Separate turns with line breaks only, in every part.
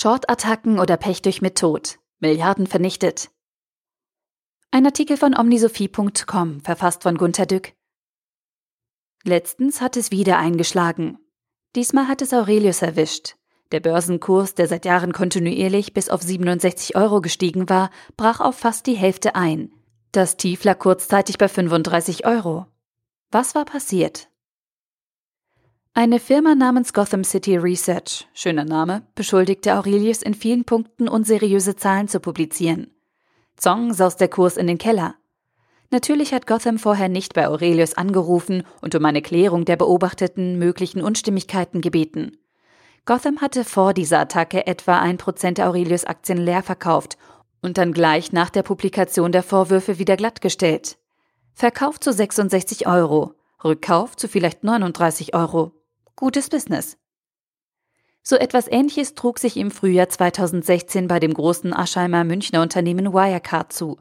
Short-Attacken oder Pech durch mit Tod. Milliarden vernichtet. Ein Artikel von omnisophie.com, verfasst von Gunter Dück. Letztens hat es wieder eingeschlagen. Diesmal hat es Aurelius erwischt. Der Börsenkurs, der seit Jahren kontinuierlich bis auf 67 Euro gestiegen war, brach auf fast die Hälfte ein. Das Tief lag kurzzeitig bei 35 Euro. Was war passiert? Eine Firma namens Gotham City Research, schöner Name, beschuldigte Aurelius in vielen Punkten unseriöse Zahlen zu publizieren. Zong saust der Kurs in den Keller. Natürlich hat Gotham vorher nicht bei Aurelius angerufen und um eine Klärung der beobachteten möglichen Unstimmigkeiten gebeten. Gotham hatte vor dieser Attacke etwa ein Prozent der Aurelius Aktien leer verkauft und dann gleich nach der Publikation der Vorwürfe wieder glattgestellt. Verkauf zu 66 Euro, Rückkauf zu vielleicht 39 Euro. Gutes Business. So etwas Ähnliches trug sich im Frühjahr 2016 bei dem großen Aschheimer Münchner Unternehmen Wirecard zu.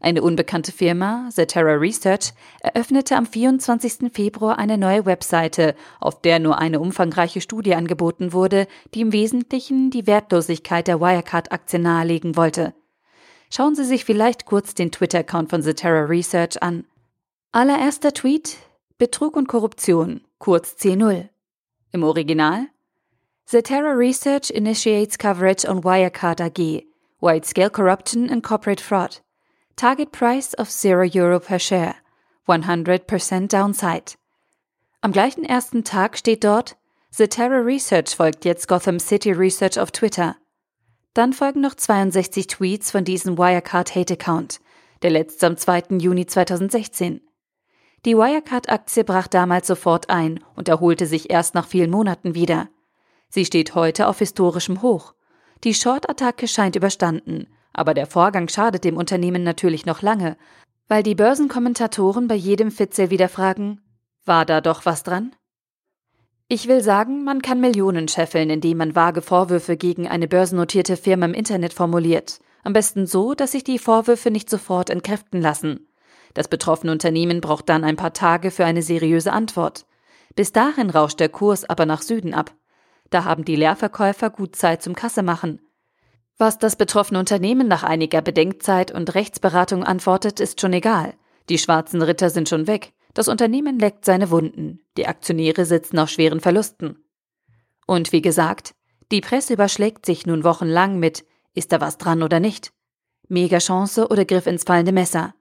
Eine unbekannte Firma, Zetera Research, eröffnete am 24. Februar eine neue Webseite, auf der nur eine umfangreiche Studie angeboten wurde, die im Wesentlichen die Wertlosigkeit der Wirecard-Aktien nahelegen wollte. Schauen Sie sich vielleicht kurz den Twitter-Account von Zetera Research an. Allererster Tweet: Betrug und Korruption, kurz C0. Im Original? The Terror Research initiates coverage on Wirecard AG, wide-scale corruption and corporate fraud. Target price of 0 Euro per share, 100% downside. Am gleichen ersten Tag steht dort, The Terror Research folgt jetzt Gotham City Research auf Twitter. Dann folgen noch 62 Tweets von diesem Wirecard Hate Account, der letzte am 2. Juni 2016. Die Wirecard-Aktie brach damals sofort ein und erholte sich erst nach vielen Monaten wieder. Sie steht heute auf historischem Hoch. Die Short-Attacke scheint überstanden, aber der Vorgang schadet dem Unternehmen natürlich noch lange, weil die Börsenkommentatoren bei jedem Fitzel wieder fragen, war da doch was dran? Ich will sagen, man kann Millionen scheffeln, indem man vage Vorwürfe gegen eine börsennotierte Firma im Internet formuliert. Am besten so, dass sich die Vorwürfe nicht sofort entkräften lassen. Das betroffene Unternehmen braucht dann ein paar Tage für eine seriöse Antwort. Bis dahin rauscht der Kurs aber nach Süden ab. Da haben die Leerverkäufer gut Zeit zum Kasse machen. Was das betroffene Unternehmen nach einiger Bedenkzeit und Rechtsberatung antwortet, ist schon egal. Die schwarzen Ritter sind schon weg. Das Unternehmen leckt seine Wunden. Die Aktionäre sitzen auf schweren Verlusten. Und wie gesagt, die Presse überschlägt sich nun wochenlang mit, ist da was dran oder nicht? Mega Chance oder Griff ins fallende Messer?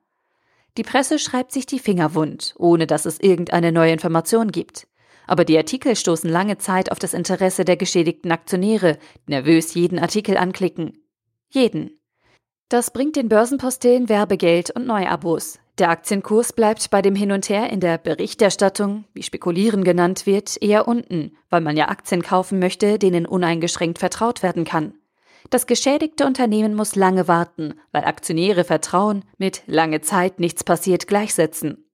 Die Presse schreibt sich die Finger wund, ohne dass es irgendeine neue Information gibt. Aber die Artikel stoßen lange Zeit auf das Interesse der geschädigten Aktionäre, die nervös jeden Artikel anklicken. Jeden. Das bringt den Börsenpostillen Werbegeld und Neuabos. Der Aktienkurs bleibt bei dem Hin und Her in der Berichterstattung, wie Spekulieren genannt wird, eher unten, weil man ja Aktien kaufen möchte, denen uneingeschränkt vertraut werden kann. Das geschädigte Unternehmen muss lange warten, weil Aktionäre Vertrauen mit lange Zeit nichts passiert gleichsetzen.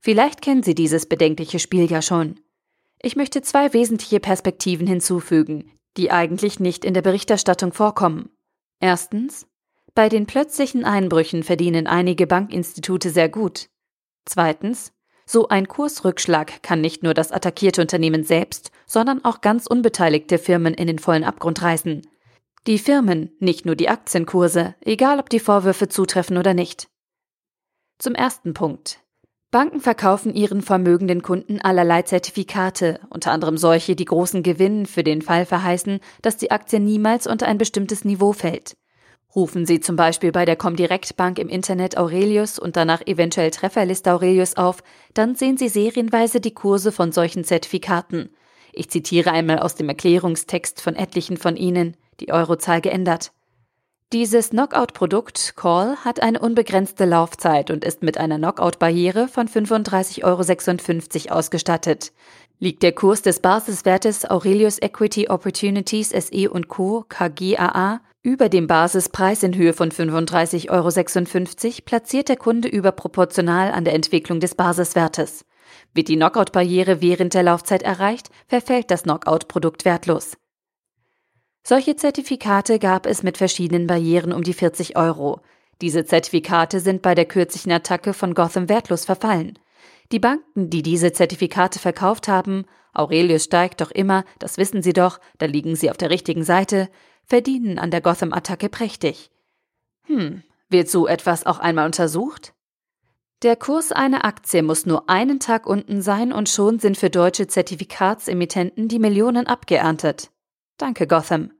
Vielleicht kennen Sie dieses bedenkliche Spiel ja schon. Ich möchte zwei wesentliche Perspektiven hinzufügen, die eigentlich nicht in der Berichterstattung vorkommen. Erstens, bei den plötzlichen Einbrüchen verdienen einige Bankinstitute sehr gut. Zweitens, so ein Kursrückschlag kann nicht nur das attackierte Unternehmen selbst, sondern auch ganz unbeteiligte Firmen in den vollen Abgrund reißen. Die Firmen, nicht nur die Aktienkurse, egal ob die Vorwürfe zutreffen oder nicht. Zum ersten Punkt. Banken verkaufen ihren vermögenden Kunden allerlei Zertifikate, unter anderem solche, die großen Gewinn für den Fall verheißen, dass die Aktie niemals unter ein bestimmtes Niveau fällt. Rufen Sie zum Beispiel bei der Comdirect Bank im Internet Aurelius und danach eventuell Trefferliste Aurelius auf, dann sehen Sie serienweise die Kurse von solchen Zertifikaten. Ich zitiere einmal aus dem Erklärungstext von etlichen von ihnen die Eurozahl geändert. Dieses Knockout-Produkt Call hat eine unbegrenzte Laufzeit und ist mit einer Knockout-Barriere von 35,56 Euro ausgestattet. Liegt der Kurs des Basiswertes Aurelius Equity Opportunities SE Co. KGAA über dem Basispreis in Höhe von 35,56 Euro, platziert der Kunde überproportional an der Entwicklung des Basiswertes. Wird die Knockout-Barriere während der Laufzeit erreicht, verfällt das Knockout-Produkt wertlos. Solche Zertifikate gab es mit verschiedenen Barrieren um die 40 Euro. Diese Zertifikate sind bei der kürzlichen Attacke von Gotham wertlos verfallen. Die Banken, die diese Zertifikate verkauft haben, Aurelius steigt doch immer, das wissen Sie doch, da liegen Sie auf der richtigen Seite, verdienen an der Gotham-Attacke prächtig. Hm, wird so etwas auch einmal untersucht? Der Kurs einer Aktie muss nur einen Tag unten sein und schon sind für deutsche Zertifikatsemittenten die Millionen abgeerntet. Danke, Gotham.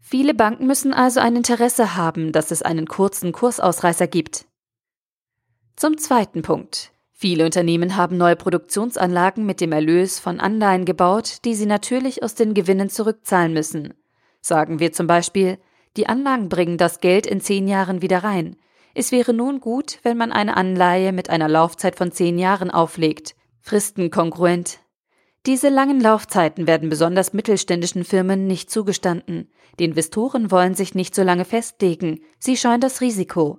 Viele Banken müssen also ein Interesse haben, dass es einen kurzen Kursausreißer gibt. Zum zweiten Punkt. Viele Unternehmen haben neue Produktionsanlagen mit dem Erlös von Anleihen gebaut, die sie natürlich aus den Gewinnen zurückzahlen müssen. Sagen wir zum Beispiel, die Anlagen bringen das Geld in zehn Jahren wieder rein. Es wäre nun gut, wenn man eine Anleihe mit einer Laufzeit von zehn Jahren auflegt, fristenkongruent. Diese langen Laufzeiten werden besonders mittelständischen Firmen nicht zugestanden. Die Investoren wollen sich nicht so lange festlegen, sie scheuen das Risiko.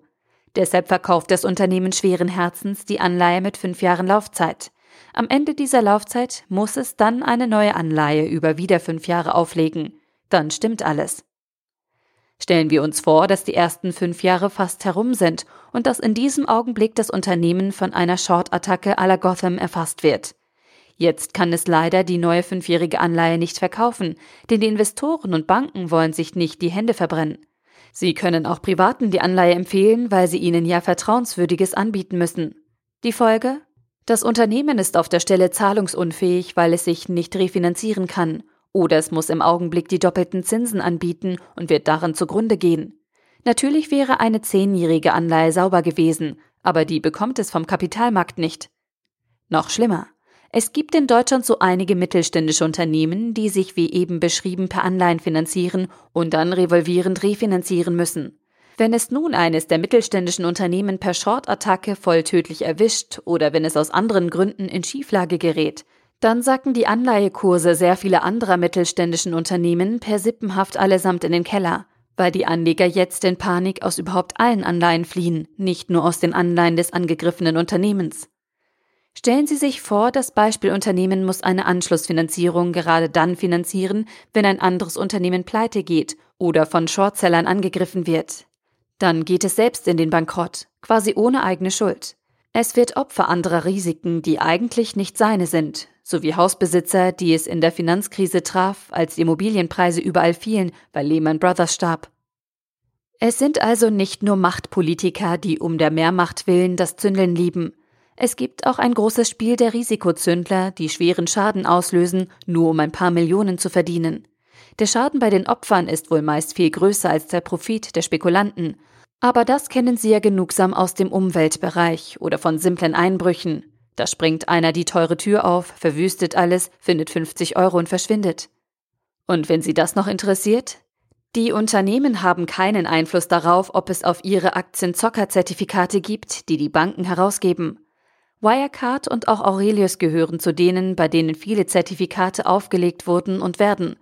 Deshalb verkauft das Unternehmen schweren Herzens die Anleihe mit fünf Jahren Laufzeit. Am Ende dieser Laufzeit muss es dann eine neue Anleihe über wieder fünf Jahre auflegen. Dann stimmt alles. Stellen wir uns vor, dass die ersten fünf Jahre fast herum sind und dass in diesem Augenblick das Unternehmen von einer Short-Attacke à la Gotham erfasst wird. Jetzt kann es leider die neue fünfjährige Anleihe nicht verkaufen, denn die Investoren und Banken wollen sich nicht die Hände verbrennen. Sie können auch Privaten die Anleihe empfehlen, weil sie ihnen ja Vertrauenswürdiges anbieten müssen. Die Folge? Das Unternehmen ist auf der Stelle zahlungsunfähig, weil es sich nicht refinanzieren kann oder es muss im Augenblick die doppelten Zinsen anbieten und wird daran zugrunde gehen. Natürlich wäre eine zehnjährige Anleihe sauber gewesen, aber die bekommt es vom Kapitalmarkt nicht. Noch schlimmer. Es gibt in Deutschland so einige mittelständische Unternehmen, die sich wie eben beschrieben per Anleihen finanzieren und dann revolvierend refinanzieren müssen. Wenn es nun eines der mittelständischen Unternehmen per Short-Attacke voll tödlich erwischt oder wenn es aus anderen Gründen in Schieflage gerät, dann sacken die Anleihekurse sehr vieler anderer mittelständischen Unternehmen per Sippenhaft allesamt in den Keller, weil die Anleger jetzt in Panik aus überhaupt allen Anleihen fliehen, nicht nur aus den Anleihen des angegriffenen Unternehmens. Stellen Sie sich vor, das Beispielunternehmen muss eine Anschlussfinanzierung gerade dann finanzieren, wenn ein anderes Unternehmen pleite geht oder von Shortsellern angegriffen wird. Dann geht es selbst in den Bankrott, quasi ohne eigene Schuld. Es wird Opfer anderer Risiken, die eigentlich nicht seine sind, sowie Hausbesitzer, die es in der Finanzkrise traf, als die Immobilienpreise überall fielen, weil Lehman Brothers starb. Es sind also nicht nur Machtpolitiker, die um der Mehrmacht willen das Zündeln lieben. Es gibt auch ein großes Spiel der Risikozündler, die schweren Schaden auslösen, nur um ein paar Millionen zu verdienen. Der Schaden bei den Opfern ist wohl meist viel größer als der Profit der Spekulanten. Aber das kennen Sie ja genugsam aus dem Umweltbereich oder von simplen Einbrüchen. Da springt einer die teure Tür auf, verwüstet alles, findet 50 Euro und verschwindet. Und wenn Sie das noch interessiert? Die Unternehmen haben keinen Einfluss darauf, ob es auf ihre Aktien Zockerzertifikate gibt, die die Banken herausgeben. Wirecard und auch Aurelius gehören zu denen, bei denen viele Zertifikate aufgelegt wurden und werden.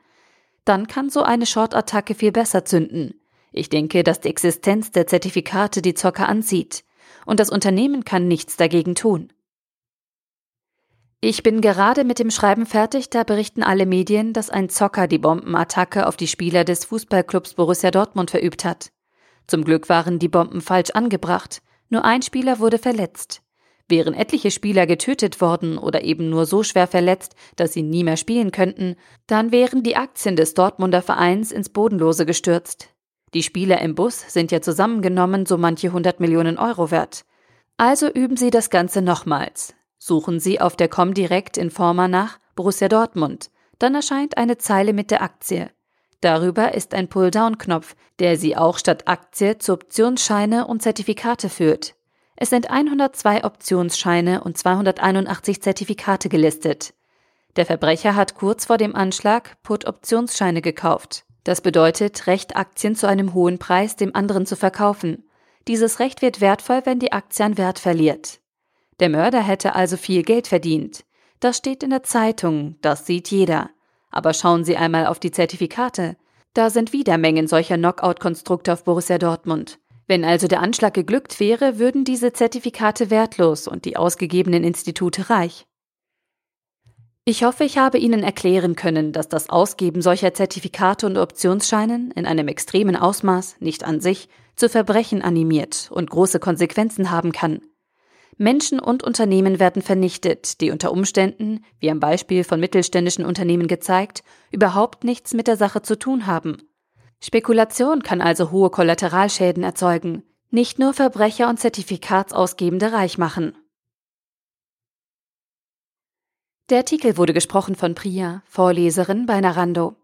Dann kann so eine Short-Attacke viel besser zünden. Ich denke, dass die Existenz der Zertifikate die Zocker anzieht. Und das Unternehmen kann nichts dagegen tun. Ich bin gerade mit dem Schreiben fertig, da berichten alle Medien, dass ein Zocker die Bombenattacke auf die Spieler des Fußballclubs Borussia Dortmund verübt hat. Zum Glück waren die Bomben falsch angebracht. Nur ein Spieler wurde verletzt. Wären etliche Spieler getötet worden oder eben nur so schwer verletzt, dass sie nie mehr spielen könnten, dann wären die Aktien des Dortmunder Vereins ins Bodenlose gestürzt. Die Spieler im Bus sind ja zusammengenommen so manche hundert Millionen Euro wert. Also üben Sie das Ganze nochmals. Suchen Sie auf der Comdirect Informa nach Borussia Dortmund. Dann erscheint eine Zeile mit der Aktie. Darüber ist ein Pull-Down-Knopf, der Sie auch statt Aktie zu Optionsscheine und Zertifikate führt. Es sind 102 Optionsscheine und 281 Zertifikate gelistet. Der Verbrecher hat kurz vor dem Anschlag Put-Optionsscheine gekauft. Das bedeutet, Recht, Aktien zu einem hohen Preis dem anderen zu verkaufen. Dieses Recht wird wertvoll, wenn die Aktie an Wert verliert. Der Mörder hätte also viel Geld verdient. Das steht in der Zeitung, das sieht jeder. Aber schauen Sie einmal auf die Zertifikate. Da sind wieder Mengen solcher Knockout-Konstrukte auf Borussia Dortmund. Wenn also der Anschlag geglückt wäre, würden diese Zertifikate wertlos und die ausgegebenen Institute reich. Ich hoffe, ich habe Ihnen erklären können, dass das Ausgeben solcher Zertifikate und Optionsscheinen in einem extremen Ausmaß nicht an sich zu Verbrechen animiert und große Konsequenzen haben kann. Menschen und Unternehmen werden vernichtet, die unter Umständen, wie am Beispiel von mittelständischen Unternehmen gezeigt, überhaupt nichts mit der Sache zu tun haben. Spekulation kann also hohe Kollateralschäden erzeugen, nicht nur Verbrecher und Zertifikatsausgebende reich machen. Der Artikel wurde gesprochen von Priya, Vorleserin bei Narando.